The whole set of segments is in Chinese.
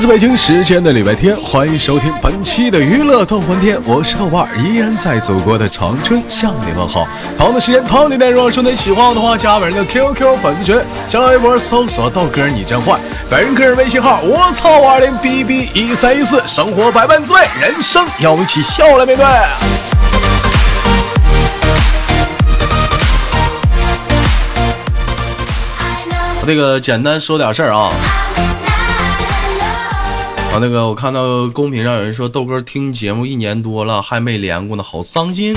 来自北京时间的礼拜天，欢迎收听本期的娱乐逗翻天，我是豆瓣儿，依然在祖国的长春向你问好。同样的时间，同样的内容，说你喜欢我的话，加本人的 QQ 粉丝群，新浪微博搜索豆哥你真坏，本人个人微信号我操五二零 bb 一三一四，生活百般滋味，人生要一起笑来面对。那个简单说点事儿啊。啊，那个我看到公屏上有人说豆哥听节目一年多了还没连过呢，好伤心。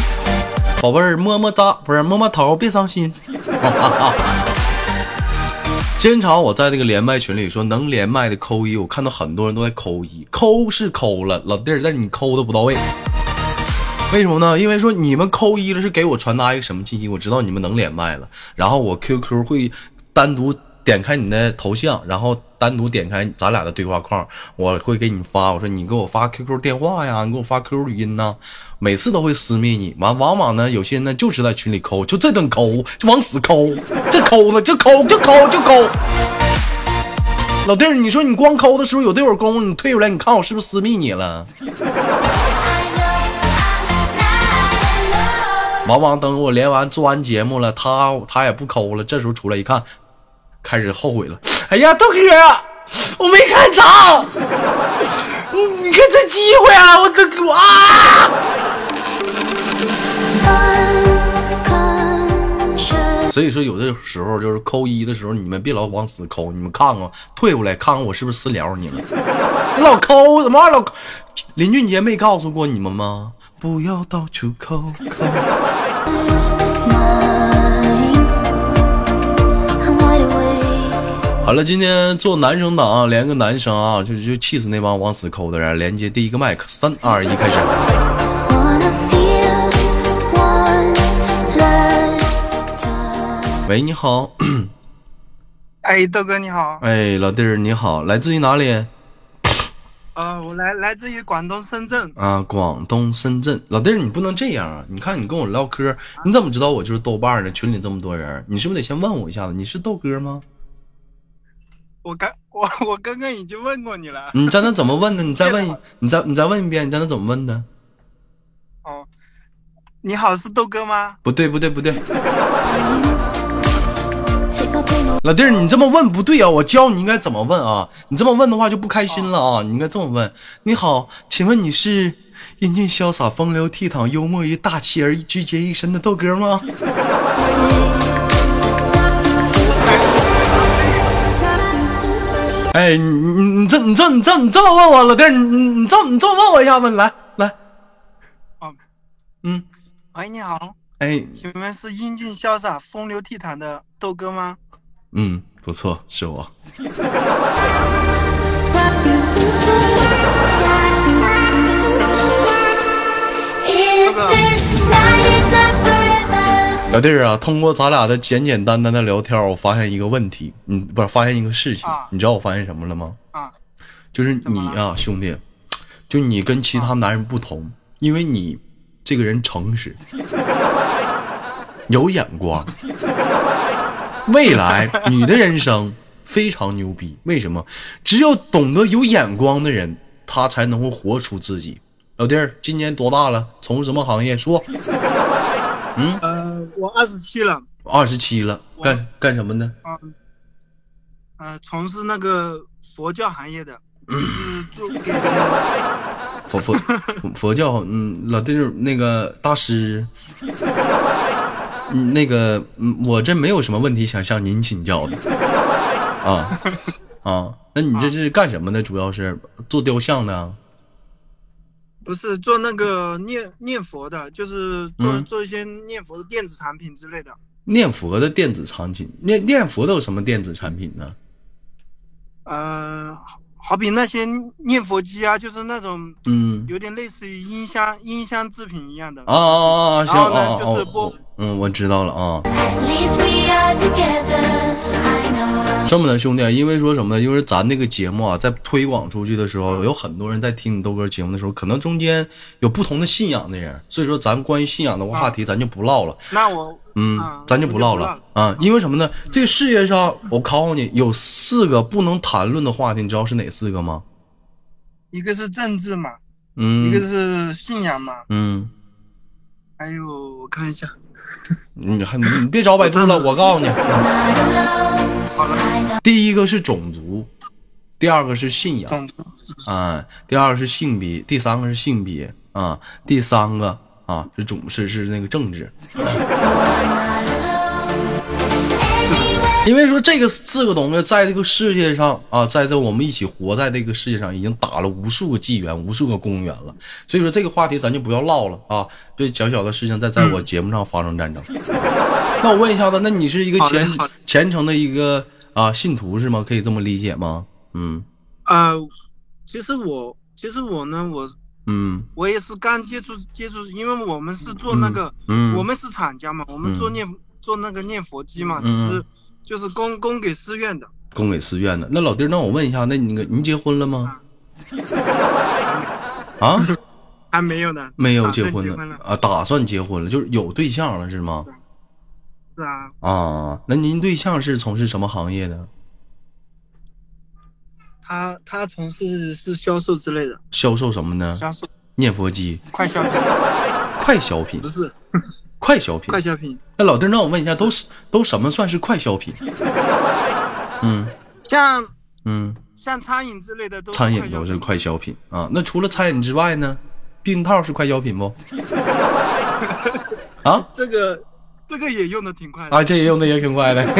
宝贝儿，么么哒，不是么么头，别伤心。经常我在那个连麦群里说能连麦的扣一，我看到很多人都在扣一，扣是扣了，老弟儿，但是你扣的不到位。为什么呢？因为说你们扣一了是给我传达一个什么信息？我知道你们能连麦了，然后我 QQ 会单独。点开你的头像，然后单独点开咱俩的对话框，我会给你发。我说你给我发 QQ 电话呀，你给我发 QQ 语音呐，每次都会私密你。完，往往呢，有些人呢就是在群里抠，就这顿抠，就往死抠，这抠呢，就抠，就抠，就抠。老弟儿，你说你光抠的时候有这会儿功夫，你退出来，你看我是不是私密你了？往往等我连完做完节目了，他他也不抠了，这时候出来一看。开始后悔了，哎呀，豆哥，我没看着，你看这机会啊，我的我啊！所以说，有的时候就是扣一的时候，你们别老往死扣，你们看看，退回来看看我是不是私聊你们？你老抠什么老？林俊杰没告诉过你们吗？不要到处抠抠。好了，今天做男生党啊，连个男生啊，就就气死那帮往死抠的人。连接第一个麦克，三二一，开始。喂，你好。哎，豆哥你好。哎，老弟儿你好，来自于哪里？啊，我来来自于广东深圳。啊，广东深圳，老弟儿你不能这样啊！你看你跟我唠嗑，你怎么知道我就是豆瓣呢？群里这么多人，你是不是得先问我一下子？你是豆哥吗？我刚我我刚刚已经问过你了。你刚才怎么问的？你再问，你再你再问一遍，你刚才怎么问的？哦，你好，是豆哥吗？不对不对不对，老弟儿，你这么问不对啊！我教你应该怎么问啊！你这么问的话就不开心了啊！你应该这么问：你好，请问你是英俊潇洒、风流倜傥、幽默与大气而拒绝一身的豆哥吗？哎，你你你这你这你这你这么问我老弟儿，你你你这你这么问我一下子，你来来，哦，嗯，喂，你好，哎，请问是英俊潇洒、风流倜傥的豆哥吗？嗯，不错，是我。老弟儿啊，通过咱俩的简简单单的聊天，我发现一个问题，嗯，不是发现一个事情，你知道我发现什么了吗？啊，就是你啊，兄弟，就你跟其他男人不同，因为你这个人诚实，有眼光，未来你的人生非常牛逼。为什么？只有懂得有眼光的人，他才能够活出自己。老弟儿，今年多大了？从事什么行业？说。嗯，呃，我二十七了，二十七了，干干什么呢？啊，呃，从事那个佛教行业的，是做 佛佛佛教，嗯，老弟儿那个大师，嗯，那个，嗯，我这没有什么问题想向您请教的，啊啊，那你这是干什么的？主要是做雕像的。不是做那个念念佛的，就是做做一些念佛的电子产品之类的。念佛的电子产品，念念佛的有什么电子产品呢？呃，好比那些念佛机啊，就是那种嗯，有点类似于音箱音箱制品一样的。哦哦哦！然后呢，就是播。嗯，我知道了啊。这么的兄弟，因为说什么呢？因为咱那个节目啊，在推广出去的时候，有很多人在听你豆哥节目的时候，可能中间有不同的信仰的人，所以说咱关于信仰的话题，咱就不唠了。那我，嗯，咱就不唠了啊。因为什么呢？这个世界上，我考考你，有四个不能谈论的话题，你知道是哪四个吗？一个是政治嘛，嗯，一个是信仰嘛，嗯，还有我看一下，你还你别找百度了，我告诉你，第一个是种族，第二个是信仰，种族，啊，第二个是性别，第三个是性别啊，第三个啊是种是是那个政治。因为说这个四个东西在这个世界上啊，在这我们一起活在这个世界上，已经打了无数个纪元、无数个公元了。所以说这个话题咱就不要唠了啊！对小小的事情在在我节目上发生战争。那我问一下子，那你是一个虔虔诚的一个啊信徒是吗？可以这么理解吗？嗯。啊，其实我其实我呢，我嗯，我也是刚接触接触，因为我们是做那个，嗯，我们是厂家嘛，我们做念做那个念佛机嘛，只是。就是供供给寺院的，供给寺院的。那老弟，那我问一下，那你个您结婚了吗？啊，还没有呢，没有结婚呢啊，打算结婚了，就是有对象了是吗？是啊。啊，那您对象是从事什么行业的？他他从事是销售之类的。销售什么呢？销售念佛机。快消品。快消品。不是。快消品，快消品。那老弟，让我问一下，都是都什么算是快消品？嗯，像嗯像餐饮之类的都餐饮都是快消品啊。那除了餐饮之外呢？避孕套是快消品不？啊，这个这个也用的挺快的啊，这也用的也挺快的。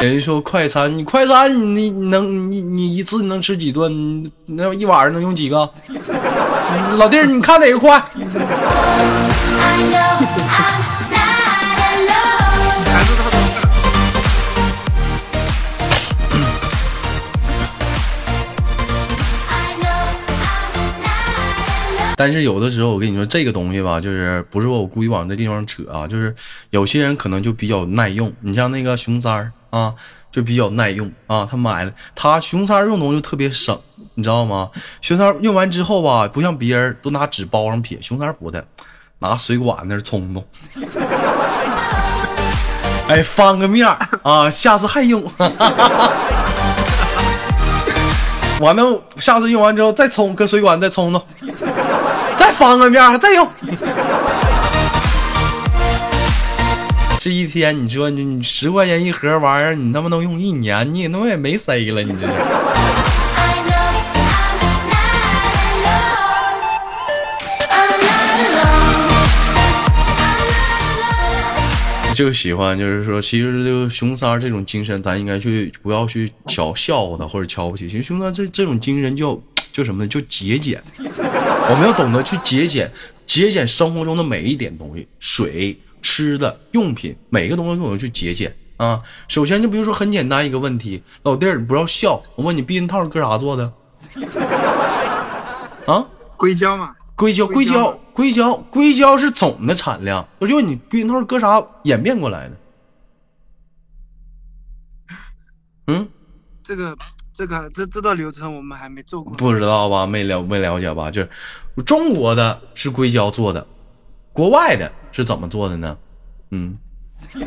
人说快餐，你快餐你能你你一次你能吃几顿？那一晚上能用几个？老弟儿，你看哪个快？但是有的时候我跟你说这个东西吧，就是不是我故意往这地方扯啊，就是有些人可能就比较耐用。你像那个熊三儿。啊，就比较耐用啊！他买了，他熊三用东西特别省，你知道吗？熊三用完之后吧，不像别人都拿纸包上撇，熊三不的，拿水管那冲冲。哎，翻个面啊，下次还用。完了，下次用完之后再冲，搁水管再冲冲，再翻个面再用。这一天，你说你你十块钱一盒玩意儿，你他妈能用一年，你他妈也没塞了，你这就喜欢，就是说，其实这个熊三这种精神，咱应该去不要去瞧笑话他或者瞧不起。其实熊三这这种精神叫叫什么呢？叫节俭。我们要懂得去节俭，节俭生活中的每一点东西，水。吃的用品，每个东西都要去节俭啊。首先，就比如说很简单一个问题，老弟儿，你不要笑。我问你，避孕套搁啥做的？啊？硅胶嘛？硅胶，硅胶，硅胶，硅胶是总的产量。我就问你，避孕套搁啥演变过来的？嗯？这个，这个，这这道流程我们还没做过。不知道吧？没了，没了解吧？就是中国的是硅胶做的，国外的。是怎么做的呢？嗯，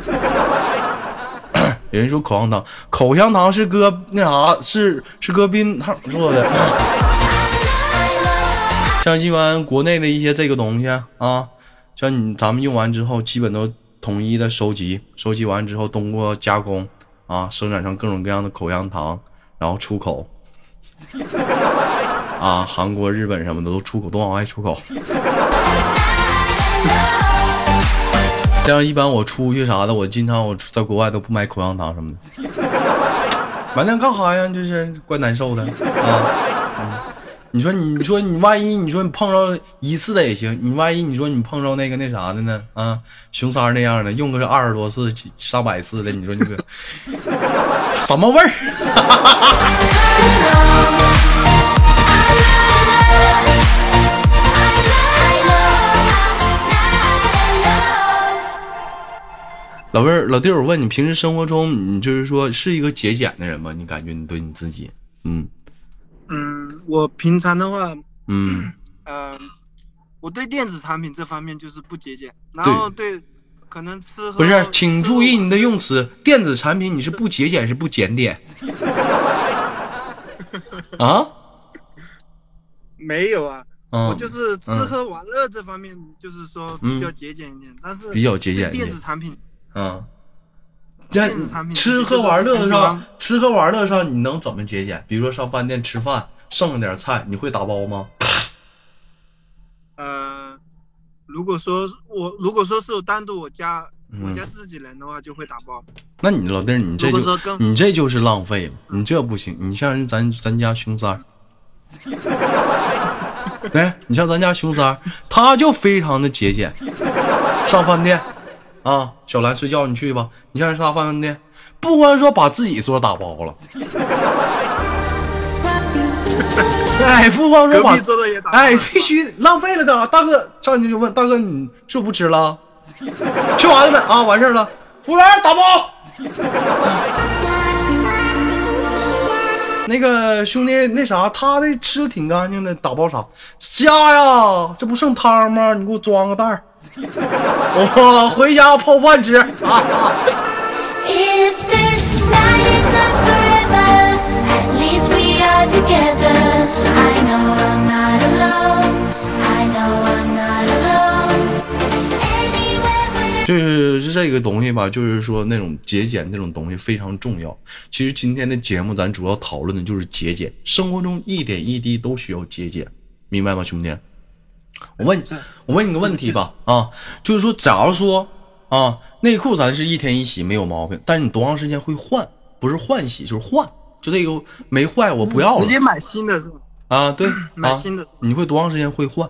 有人说口香糖，口香糖是搁那啥，是是搁避孕套做的。像一般国内的一些这个东西啊，像你咱们用完之后，基本都统一的收集，收集完之后通过加工啊，生产成各种各样的口香糖，然后出口。啊，韩国、日本什么的都出口，都往外出口。像一般我出去啥的，我经常我在国外都不买口香糖什么的，买那干哈呀？就是怪难受的啊！你说你说你万一你说你碰着一次的也行，你万一你说你碰着那个那啥的呢？啊，熊三那样的，用个是二十多次、上百次的，你说你这 什么味儿？老妹儿，老弟，我问你，平时生活中你就是说是一个节俭的人吗？你感觉你对你自己，嗯嗯，我平常的话，嗯嗯，我对电子产品这方面就是不节俭，然后对可能吃不是，请注意你的用词。电子产品你是不节俭是不检点？啊？没有啊，我就是吃喝玩乐这方面，就是说比较节俭一点。但是比较节俭电子产品，嗯，电子产品吃喝玩乐上，吃喝玩乐上你能怎么节俭？比如说上饭店吃饭剩了点菜，你会打包吗？呃，如果说我如果说是我单独我家我家自己人的话，就会打包。那你老弟，你这就你这就是浪费了，你这不行。你像人咱咱家熊三。哎，你像咱家熊三，他就非常的节俭。上饭店啊，小兰睡觉，你去吧。你像人上饭店，不光说把自己桌打包了，哎，不光说把哎，必须浪费了的。大哥上去就问大哥，你是不不吃了？吃完了没？啊，完事了。服务员打包。那个兄弟，那啥，他的吃的挺干净的，打包啥？虾呀，这不剩汤吗？你给我装个袋儿，我回家泡饭吃啊。就是是这个东西吧，就是说那种节俭那种东西非常重要。其实今天的节目咱主要讨论的就是节俭，生活中一点一滴都需要节俭，明白吗，兄弟？我问你，我问你个问题吧，啊，就是说，假如说啊，内裤咱是一天一洗没有毛病，但是你多长时间会换？不是换洗就是换，就这个没坏我不要了，直接买新的是吧？啊，对，买新的。你会多长时间会换？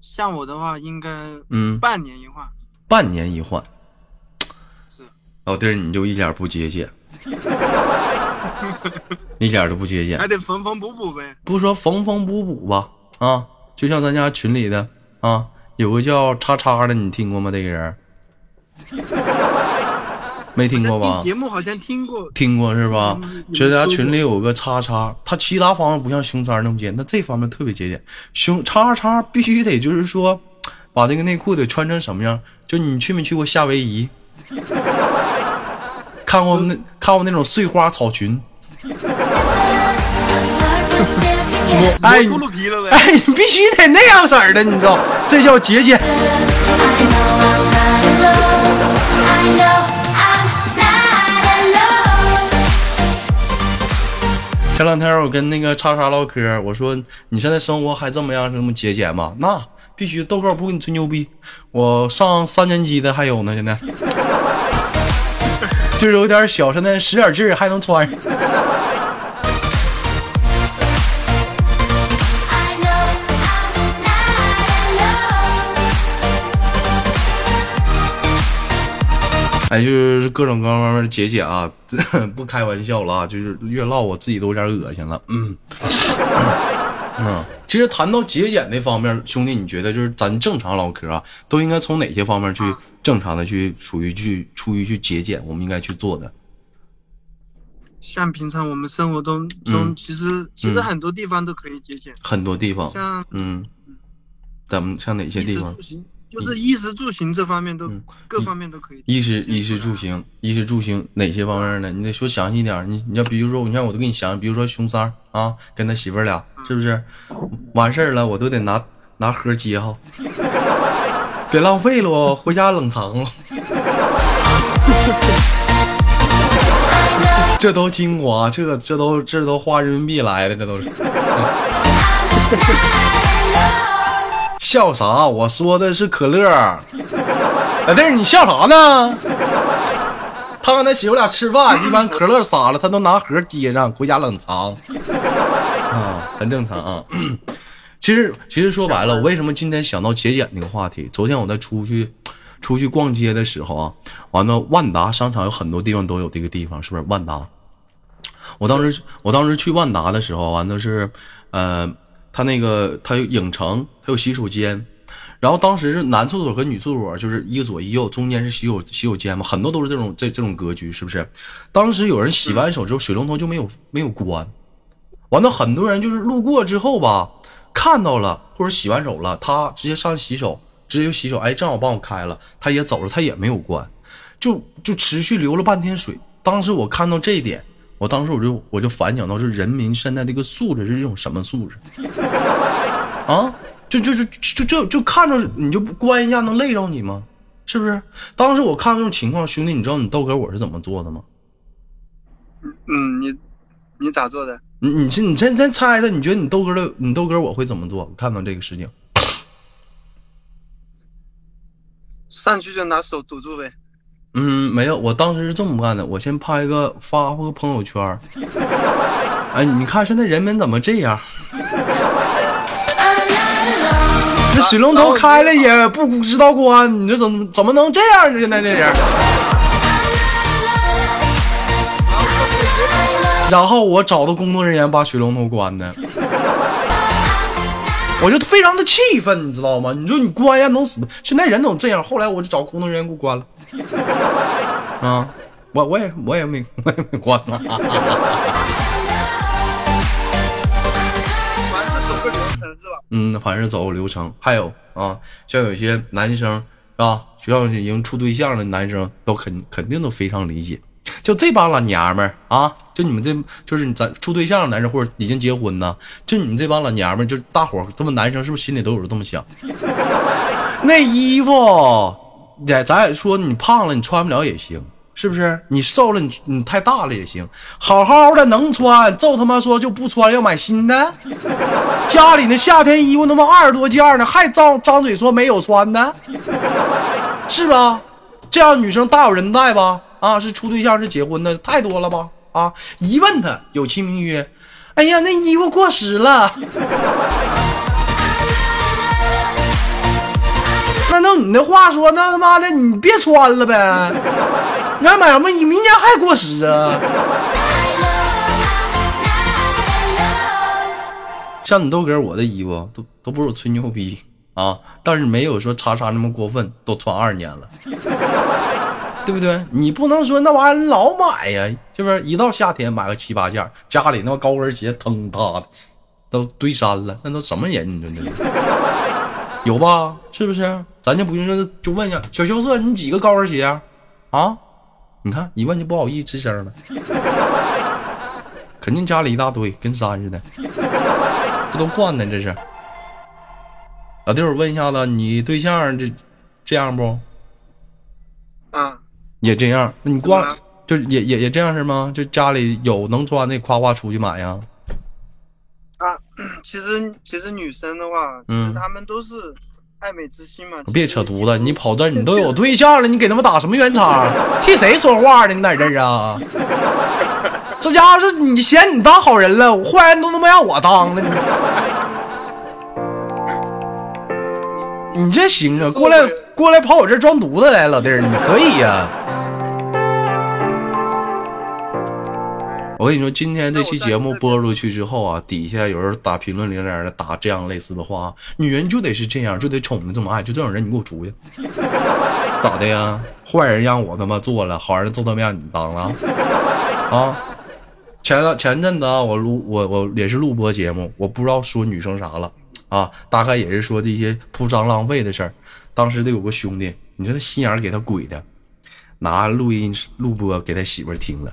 像我的话，应该嗯，半年一换。半年一换，是老弟儿，你就一点不节俭，一点都不节俭，还得缝缝补补呗。不说缝缝补补吧，啊，就像咱家群里的啊，有个叫叉叉的，你听过吗？这个人 没听过吧？节目好像听过，听过是吧？咱家群里有个叉叉，他其他方面不像熊三那么节那，这方面特别节俭。熊叉叉必须得就是说。把那个内裤得穿成什么样？就你去没去过夏威夷？看过那看过那种碎花草裙？哎，哎，你必须得那样式儿的，你知道？这叫节俭。前两天我跟那个叉叉唠嗑，我说你现在生活还这么样，这么节俭吗？那。必须豆哥不跟你吹牛逼，我上三年级的还有呢，现在 就是有点小，现在使点劲儿还能穿。哎，就是各种各方面的节俭啊，不开玩笑了啊，就是越唠我自己都有点恶心了，嗯。嗯，其实谈到节俭那方面，兄弟，你觉得就是咱正常唠嗑啊，都应该从哪些方面去正常的去属于去出于去节俭，我们应该去做的？像平常我们生活中中，其实其实很多地方都可以节俭，很多地方，像嗯，咱们像哪些地方？就是衣食住行这方面都各方面都可以。衣食衣食住行，衣食住行哪些方面呢？你得说详细点。你你要比如说，你看我都给你详，比如说熊三啊，跟他媳妇俩是不是？完事儿了，我都得拿拿盒接哈，别浪费了，回家冷藏了。这都精华，这这都这都花人民币来的，这都是。笑啥？我说的是可乐。老弟，你笑啥呢？他跟他媳妇俩吃饭，一般可乐洒了，他都拿盒接上，回家冷藏。啊，很正常啊。其实，其实说白了，我为什么今天想到节俭这个话题？昨天我在出去出去逛街的时候啊，完了万达商场有很多地方都有这个地方，是不是？万达。我当时我当时去万达的时候，完了是，呃。他那个，他有影城，他有洗手间，然后当时是男厕所和女厕所，就是一个左一右，中间是洗手洗手间嘛，很多都是这种这这种格局，是不是？当时有人洗完手之后，水龙头就没有没有关，完了很多人就是路过之后吧，看到了或者洗完手了，他直接上洗手，直接就洗手，哎，正好帮我开了，他也走了，他也没有关，就就持续流了半天水。当时我看到这一点，我当时我就我就反想到，是人民现在这个素质是一种什么素质啊？就就就就就就看着你就关一下能累着你吗？是不是？当时我看到这种情况，兄弟，你知道你豆哥我是怎么做的吗？嗯，你你咋做的？你你是你先先猜的，你觉得你豆哥的你豆哥我会怎么做？看到这个事情，上去就拿手堵住呗。嗯，没有，我当时是这么干的，我先拍个发个朋友圈。哎，你看现在人们怎么这样？这水龙头开了也不知道关，你这怎么怎么能这样呢？现在这人。然后我找到工作人员把水龙头关的，我就非常的气愤，你知道吗？你说你关呀能死？现在人都这样。后来我就找工作人员给我关了。啊，我我也我也没我也没关了。嗯，反正走个流程。还有啊，像有些男生啊，学校已经处对象的男生，都肯肯定都非常理解。就这帮老娘们儿啊，就你们这就是咱处对象的男生或者已经结婚呢，就你们这帮老娘们，就大伙这么男生是不是心里都有这么想？那衣服，也咱也说你胖了你穿不了也行，是不是？你瘦了你你太大了也行，好好的能穿，就他妈说就不穿要买新的。家里那夏天衣服他妈二十多件呢，还张张嘴说没有穿的，是吧？这样女生大有人在吧？啊，是处对象是结婚的太多了吧？啊，一问他有其名曰，哎呀，那衣服过时了。那照你那话说，那他妈的你别穿了呗？你还买什么衣？明年还过时啊？像你豆哥我的衣服都都不是我吹牛逼啊，但是没有说叉叉那么过分，都穿二年了。对不对？你不能说那玩意儿老买呀，是不是？一到夏天买个七八件，家里那高跟鞋腾塌的都堆山了，那都什么人？你说这 有吧？是不是？咱就不用说，就问一下小羞涩，你几个高跟鞋啊？啊？你看一问就不好意思吱声了，肯定家里一大堆，跟山似的，这都换呢？这是。老弟，我问一下子，你对象这这样不？啊。也这样，那你光就也也也这样是吗？就家里有能穿的，夸夸出去买呀。啊，其实其实女生的话，其实她们都是爱美之心嘛。别扯犊子，你跑这你都有 对象了，你给他们打什么圆场？替谁说话呢？你在这儿啊？这家伙是你嫌你当好人了，坏人都他妈让我当了。你你这行啊？过来过来跑我这装犊子来，老弟儿，你可以呀。我跟你说，今天这期节目播出去之后啊，底下有人打评论零零的打这样类似的话，女人就得是这样，就得宠的这么爱，就这种人你给我出去，咋的呀？坏人让我他妈做了，好人做他妈让你当了啊？前了前阵子啊，我录我我也是录播节目，我不知道说女生啥了啊，大概也是说这些铺张浪费的事儿。当时得有个兄弟，你说他心眼给他鬼的，拿录音录播给他媳妇听了。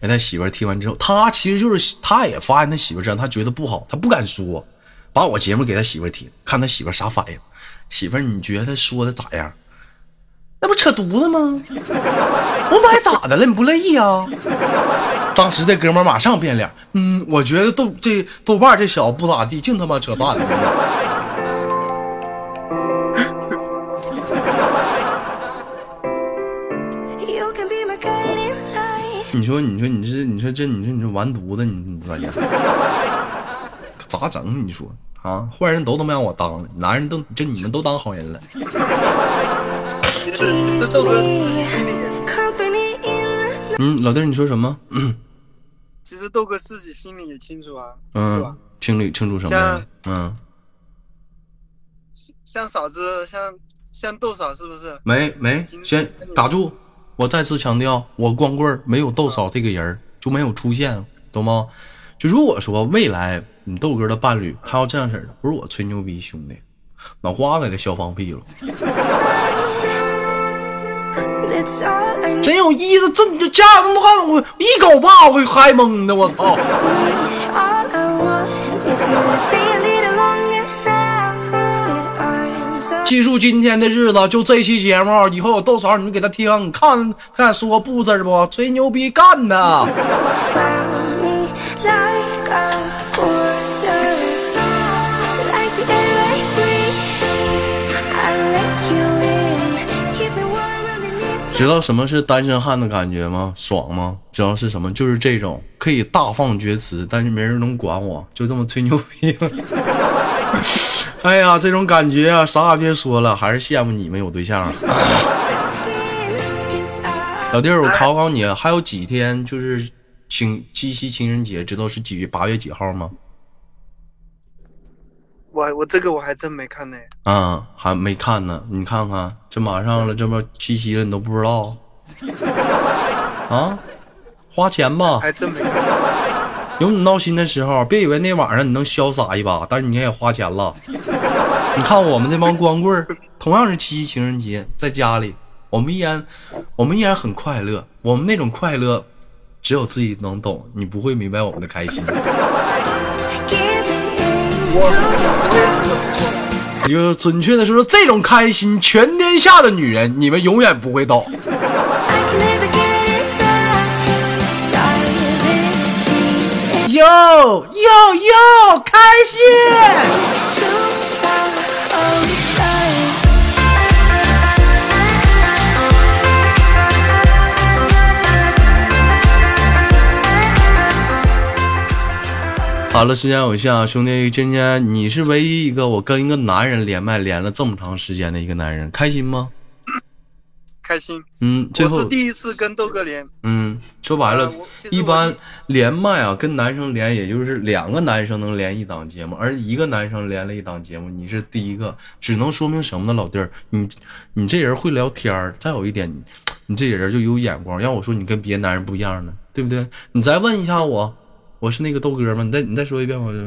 让他媳妇听完之后，他其实就是他也发现他媳妇这样，他觉得不好，他不敢说，把我节目给他媳妇听，看他媳妇啥反应。媳妇，你觉得说的咋样？那不扯犊子吗？我买咋的了？你不乐意啊？当时这哥们马上变脸，嗯，我觉得豆这豆瓣这小子不咋地，净他妈扯淡。你说，你说，你这，你说这，你说，你说完犊子，你咋样？咋整？你说啊，坏人都他妈让我当了，男人都就你们都当好人了。嗯，老弟，你说什么？其实豆哥自己心里也清楚啊，是吧？清理清楚什么？嗯，像嫂子，像像豆嫂，是不是？没没，先打住。我再次强调，我光棍没有豆嫂这个人就没有出现，懂吗？就如果说未来你豆哥的伴侣他要这样式的，不是我吹牛逼，兄弟，脑瓜子给他笑放屁了。真有意思，这你家长这么看我一狗爸我给嗨懵的，我操！记住今天的日子，就这期节目，以后有豆嫂你就给他听，你看他敢说不字不？吹牛逼干的。知道什么是单身汉的感觉吗？爽吗？知道是什么？就是这种可以大放厥词，但是没人能管我，就这么吹牛逼。哎呀，这种感觉啊，啥也别说了，还是羡慕你们有对象。老弟儿，我考考你，还有几天就是情七夕情人节，知道是几月八月几号吗？我我这个我还真没看呢。啊，还没看呢，你看看，这马上了，这不七夕了，你都不知道？啊，花钱吧。还真没。有你闹心的时候，别以为那晚上你能潇洒一把，但是你也花钱了。你看我们这帮光棍同样是七夕情人节，在家里，我们依然，我们依然很快乐。我们那种快乐，只有自己能懂，你不会明白我们的开心。就准确的说，这种开心，全天下的女人，你们永远不会懂。哟哟哟，开心！好了，时间有限啊，兄弟，今天你是唯一一个我跟一个男人连麦连了这么长时间的一个男人，开心吗？开心。嗯，最后是第一次跟豆哥连。嗯，说白了，一般连麦啊，跟男生连，也就是两个男生能连一档节目，而一个男生连了一档节目，你是第一个，只能说明什么呢，老弟儿，你你这人会聊天儿，再有一点，你这人就有眼光。要我说，你跟别的男人不一样呢，对不对？你再问一下我。我是那个豆哥吗？你再你再说一遍，我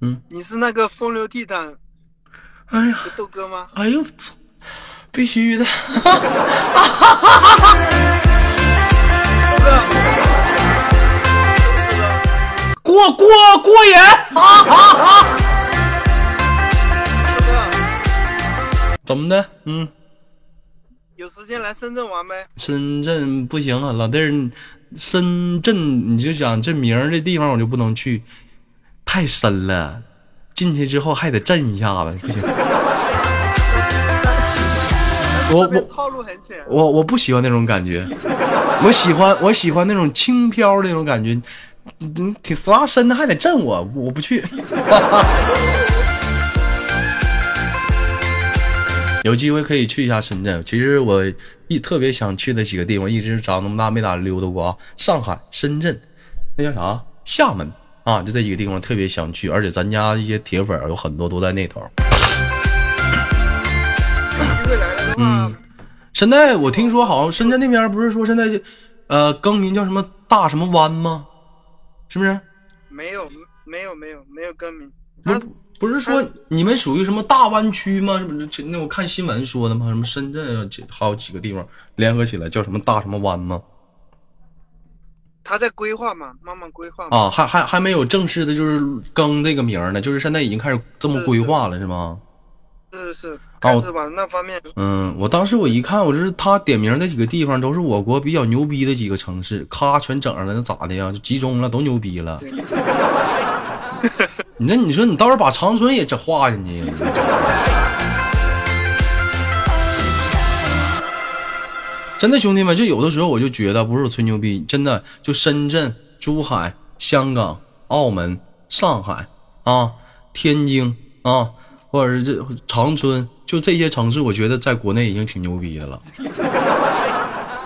嗯，你是那个风流倜傥，哎呀，豆哥吗？哎呦，必须的，过过过瘾，怎么的？嗯。有时间来深圳玩呗？深圳不行啊，老弟儿，深圳你就想这名儿这地方我就不能去，太深了，进去之后还得震一下子，不行。我我套路很浅，我我不喜欢那种感觉，我喜欢我喜欢那种轻飘那种感觉，嗯，挺死拉伸的还得震我，我不去。有机会可以去一下深圳。其实我一特别想去的几个地方，一直长那么大没咋溜达过啊。上海、深圳，那叫啥？厦门啊，就这几个地方特别想去。而且咱家一些铁粉有很多都在那头。嗯，现在我听说好像深圳那边不是说现在呃更名叫什么大什么湾吗？是不是？没有，没有，没有，没有更名。不不是说你们属于什么大湾区吗？是不是？那我看新闻说的吗？什么深圳啊，还有几个地方联合起来叫什么大什么湾吗？他在规划嘛，慢慢规划。啊，还还还没有正式的，就是更这个名呢，就是现在已经开始这么规划了，是吗？是是，开始往那方面。嗯，我当时我一看，我就是他点名那几个地方都是我国比较牛逼的几个城市，咔全整上了，那咋的呀？就集中了，都牛逼了。你那你说你到时候把长春也整划进去，真的兄弟们，就有的时候我就觉得不是我吹牛逼，真的就深圳、珠海、香港、澳门、上海啊、天津啊，或者是这长春，就这些城市，我觉得在国内已经挺牛逼的了。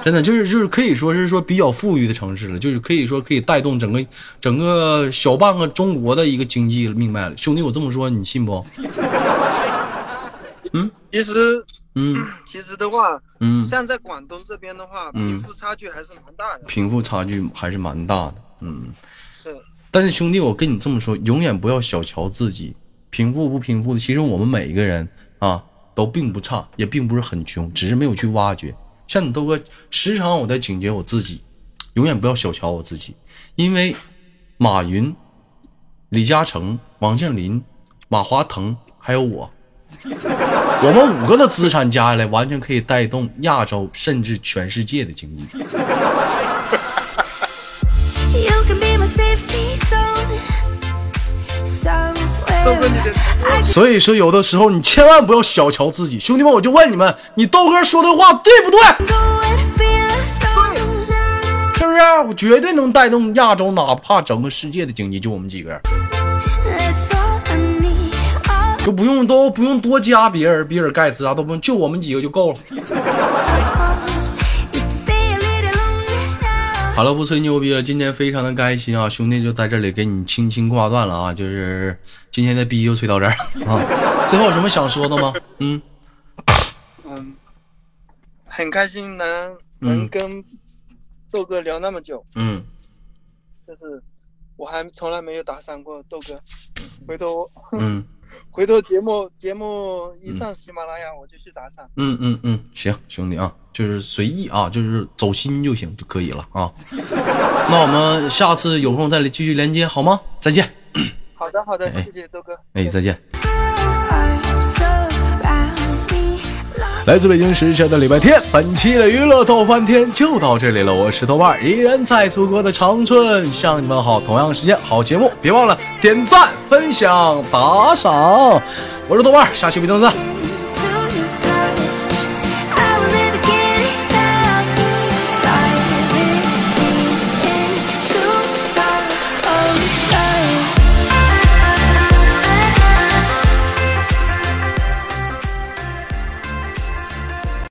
真的就是就是可以说是说比较富裕的城市了，就是可以说可以带动整个整个小半个中国的一个经济命脉了。兄弟，我这么说你信不？嗯，其实，嗯，其实的话，嗯，像在广东这边的话，贫富差距还是蛮大的。贫富差距还是蛮大的，嗯，是。但是兄弟，我跟你这么说，永远不要小瞧自己，贫富不贫富的，其实我们每一个人啊都并不差，也并不是很穷，只是没有去挖掘。像你豆哥，时常我在警觉我自己，永远不要小瞧我自己，因为马云、李嘉诚、王健林、马化腾还有我。我们五个的资产加起来，完全可以带动亚洲甚至全世界的经济。所以说，有的时候你千万不要小瞧自己，兄弟们，我就问你们，你豆哥说的话对不对？是不是？我绝对能带动亚洲，哪怕整个世界的经济，就我们几个人。就不用都不用多加别人，比尔盖茨啥都不用，就我们几个就够了。好了，不吹牛逼了，今天非常的开心啊，兄弟就在这里给你轻轻挂断了啊，就是今天的逼就吹到这儿 啊。最后有什么想说的吗？嗯嗯，很开心能能跟豆哥聊那么久。嗯，就是我还从来没有打赏过豆哥，回头嗯。回头节目节目一上喜马拉雅，我就去打赏。嗯嗯嗯，行，兄弟啊，就是随意啊，就是走心就行就可以了啊。那我们下次有空再来继续连接好吗？再见。好的好的，谢谢豆哥。哎，再见。来自北京时间的礼拜天，本期的娱乐逗翻天就到这里了。我是豆瓣，依然在祖国的长春向你们好。同样时间好节目，别忘了点赞、分享、打赏。我是豆瓣，下期不见不散。